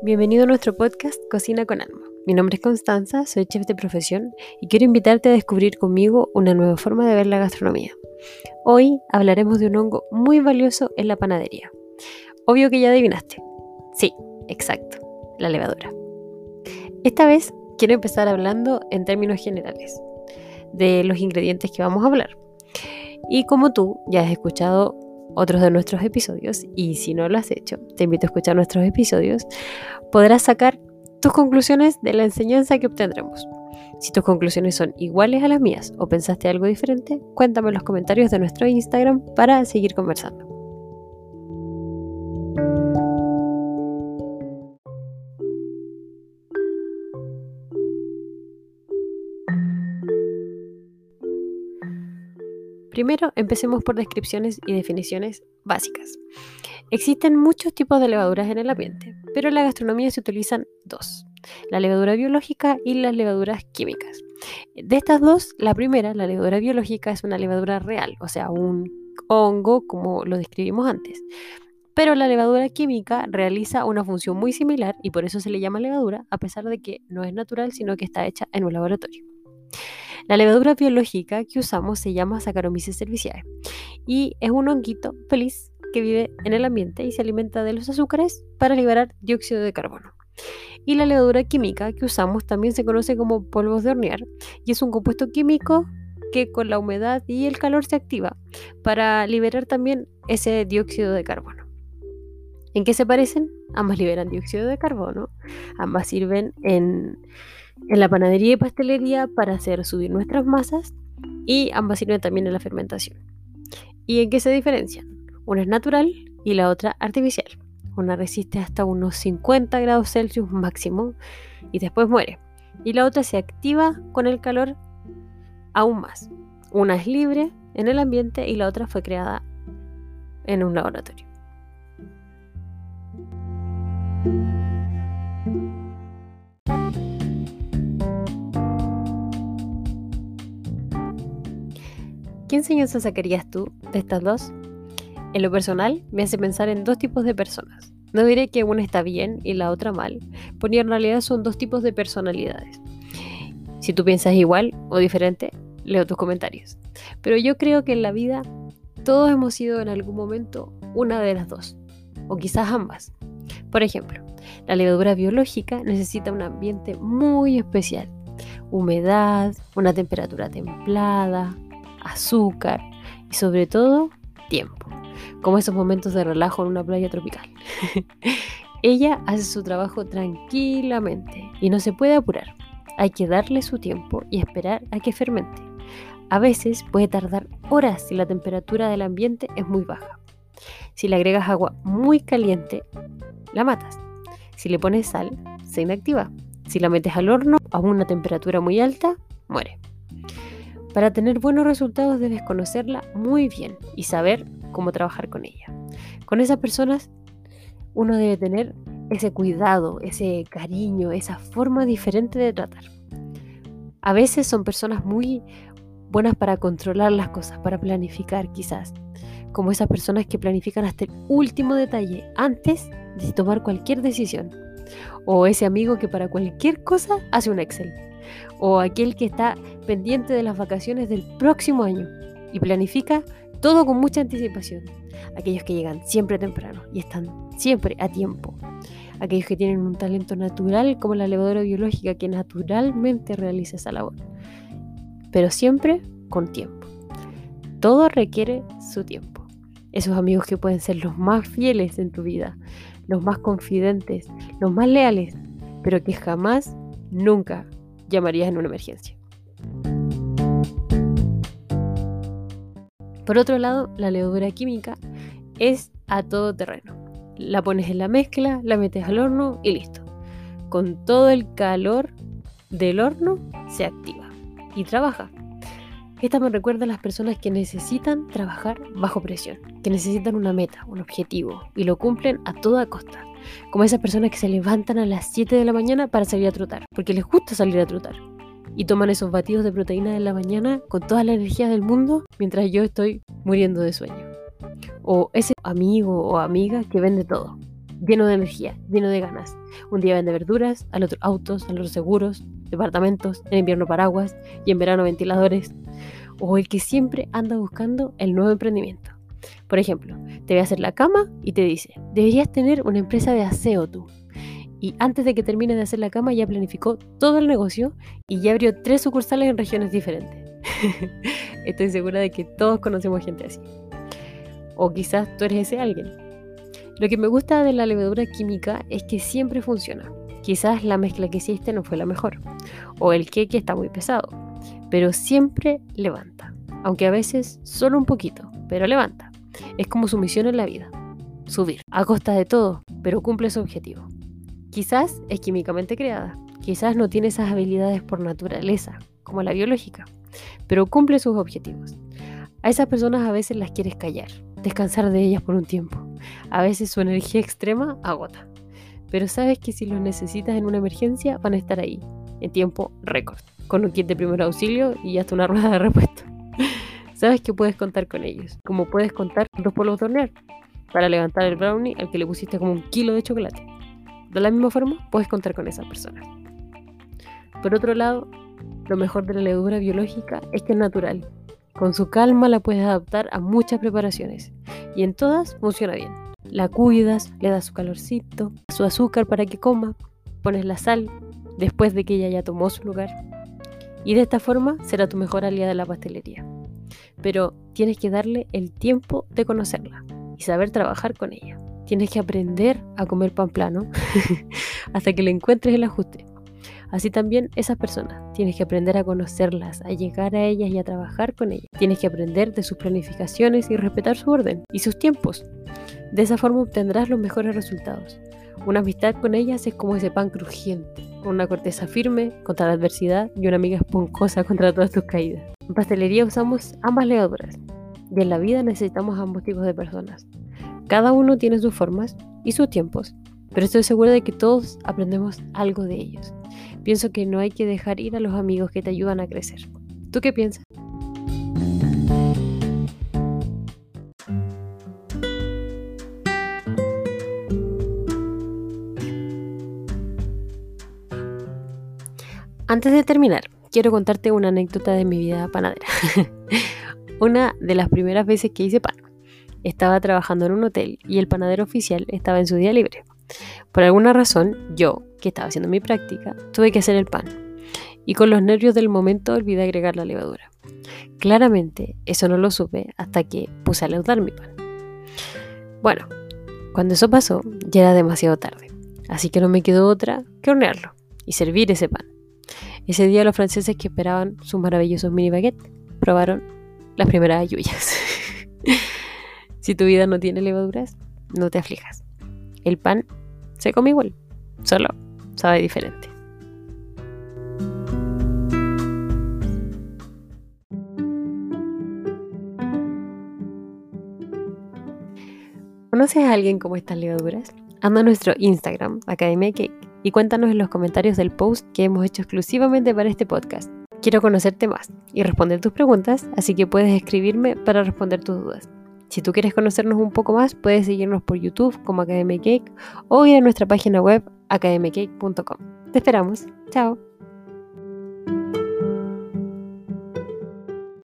Bienvenido a nuestro podcast Cocina con Alma. Mi nombre es Constanza, soy chef de profesión y quiero invitarte a descubrir conmigo una nueva forma de ver la gastronomía. Hoy hablaremos de un hongo muy valioso en la panadería. Obvio que ya adivinaste. Sí, exacto, la levadura. Esta vez quiero empezar hablando en términos generales de los ingredientes que vamos a hablar. Y como tú ya has escuchado otros de nuestros episodios y si no lo has hecho, te invito a escuchar nuestros episodios, podrás sacar tus conclusiones de la enseñanza que obtendremos. Si tus conclusiones son iguales a las mías o pensaste algo diferente, cuéntame en los comentarios de nuestro Instagram para seguir conversando. Primero, empecemos por descripciones y definiciones básicas. Existen muchos tipos de levaduras en el ambiente, pero en la gastronomía se utilizan dos, la levadura biológica y las levaduras químicas. De estas dos, la primera, la levadura biológica, es una levadura real, o sea, un hongo como lo describimos antes. Pero la levadura química realiza una función muy similar y por eso se le llama levadura, a pesar de que no es natural, sino que está hecha en un laboratorio. La levadura biológica que usamos se llama Saccharomyces cerevisiae y es un honguito feliz que vive en el ambiente y se alimenta de los azúcares para liberar dióxido de carbono. Y la levadura química que usamos también se conoce como polvos de hornear y es un compuesto químico que con la humedad y el calor se activa para liberar también ese dióxido de carbono. ¿En qué se parecen? Ambas liberan dióxido de carbono, ambas sirven en en la panadería y pastelería para hacer subir nuestras masas y ambas sirven también en la fermentación. ¿Y en qué se diferencian? Una es natural y la otra artificial. Una resiste hasta unos 50 grados Celsius máximo y después muere. Y la otra se activa con el calor aún más. Una es libre en el ambiente y la otra fue creada en un laboratorio. ¿Qué enseñanza sacarías tú de estas dos? En lo personal, me hace pensar en dos tipos de personas. No diré que una está bien y la otra mal, porque en realidad son dos tipos de personalidades. Si tú piensas igual o diferente, leo tus comentarios. Pero yo creo que en la vida todos hemos sido en algún momento una de las dos, o quizás ambas. Por ejemplo, la levadura biológica necesita un ambiente muy especial, humedad, una temperatura templada, azúcar y sobre todo tiempo, como esos momentos de relajo en una playa tropical. Ella hace su trabajo tranquilamente y no se puede apurar. Hay que darle su tiempo y esperar a que fermente. A veces puede tardar horas si la temperatura del ambiente es muy baja. Si le agregas agua muy caliente, la matas. Si le pones sal, se inactiva. Si la metes al horno a una temperatura muy alta, muere. Para tener buenos resultados debes conocerla muy bien y saber cómo trabajar con ella. Con esas personas uno debe tener ese cuidado, ese cariño, esa forma diferente de tratar. A veces son personas muy buenas para controlar las cosas, para planificar quizás, como esas personas que planifican hasta el último detalle antes de tomar cualquier decisión, o ese amigo que para cualquier cosa hace un Excel o aquel que está pendiente de las vacaciones del próximo año y planifica todo con mucha anticipación. Aquellos que llegan siempre temprano y están siempre a tiempo. Aquellos que tienen un talento natural como la levadura biológica que naturalmente realiza esa labor. Pero siempre con tiempo. Todo requiere su tiempo. Esos amigos que pueden ser los más fieles en tu vida, los más confidentes, los más leales, pero que jamás, nunca llamarías en una emergencia. Por otro lado, la levadura química es a todo terreno. La pones en la mezcla, la metes al horno y listo. Con todo el calor del horno se activa y trabaja. Esta me recuerda a las personas que necesitan trabajar bajo presión, que necesitan una meta, un objetivo y lo cumplen a toda costa como esas personas que se levantan a las 7 de la mañana para salir a trotar, porque les gusta salir a trotar. Y toman esos batidos de proteína en la mañana con toda la energía del mundo mientras yo estoy muriendo de sueño. O ese amigo o amiga que vende todo, lleno de energía, lleno de ganas, Un día vende verduras, al otro autos, al otro seguros, departamentos, en invierno paraguas y en verano ventiladores. O el que siempre anda buscando el nuevo emprendimiento. Por ejemplo, te ve a hacer la cama y te dice, deberías tener una empresa de aseo tú. Y antes de que termine de hacer la cama ya planificó todo el negocio y ya abrió tres sucursales en regiones diferentes. Estoy segura de que todos conocemos gente así. O quizás tú eres ese alguien. Lo que me gusta de la levadura química es que siempre funciona. Quizás la mezcla que hiciste no fue la mejor. O el queque está muy pesado. Pero siempre levanta. Aunque a veces solo un poquito, pero levanta. Es como su misión en la vida. Subir. A costa de todo, pero cumple su objetivo. Quizás es químicamente creada. Quizás no tiene esas habilidades por naturaleza, como la biológica pero cumple sus objetivos. A esas personas a veces las quieres callar, descansar de ellas por un tiempo. A veces su energía extrema agota. Pero sabes que si los necesitas en una emergencia van a estar ahí, en tiempo récord, con un kit de primer auxilio y hasta una rueda de repuesto. Sabes que puedes contar con ellos, como puedes contar con dos polvos de hornear para levantar el brownie al que le pusiste como un kilo de chocolate. De la misma forma, puedes contar con esas personas. Por otro lado, lo mejor de la levadura biológica es que es natural. Con su calma la puedes adaptar a muchas preparaciones y en todas funciona bien. La cuidas, le das su calorcito, su azúcar para que coma, pones la sal después de que ella ya tomó su lugar. Y de esta forma será tu mejor aliada de la pastelería. Pero tienes que darle el tiempo de conocerla y saber trabajar con ella. Tienes que aprender a comer pan plano hasta que le encuentres el ajuste. Así también esas personas, tienes que aprender a conocerlas, a llegar a ellas y a trabajar con ellas. Tienes que aprender de sus planificaciones y respetar su orden y sus tiempos. De esa forma obtendrás los mejores resultados. Una amistad con ellas es como ese pan crujiente, con una corteza firme contra la adversidad y una amiga esponjosa contra todas tus caídas. En pastelería usamos ambas levaduras y en la vida necesitamos ambos tipos de personas. Cada uno tiene sus formas y sus tiempos, pero estoy segura de que todos aprendemos algo de ellos. Pienso que no hay que dejar ir a los amigos que te ayudan a crecer. ¿Tú qué piensas? Antes de terminar, quiero contarte una anécdota de mi vida panadera. una de las primeras veces que hice pan. Estaba trabajando en un hotel y el panadero oficial estaba en su día libre. Por alguna razón, yo, que estaba haciendo mi práctica, tuve que hacer el pan. Y con los nervios del momento olvidé agregar la levadura. Claramente, eso no lo supe hasta que puse a leudar mi pan. Bueno, cuando eso pasó, ya era demasiado tarde. Así que no me quedó otra que hornearlo y servir ese pan. Ese día los franceses que esperaban sus maravillosos mini baguettes probaron las primeras ayuyas. si tu vida no tiene levaduras, no te aflijas. El pan se come igual, solo sabe diferente. ¿Conoces a alguien como estas levaduras? Anda a nuestro Instagram, Academia Cake, y cuéntanos en los comentarios del post que hemos hecho exclusivamente para este podcast. Quiero conocerte más y responder tus preguntas, así que puedes escribirme para responder tus dudas. Si tú quieres conocernos un poco más, puedes seguirnos por YouTube como Academy o ir a nuestra página web academycake.com. Te esperamos. Chao.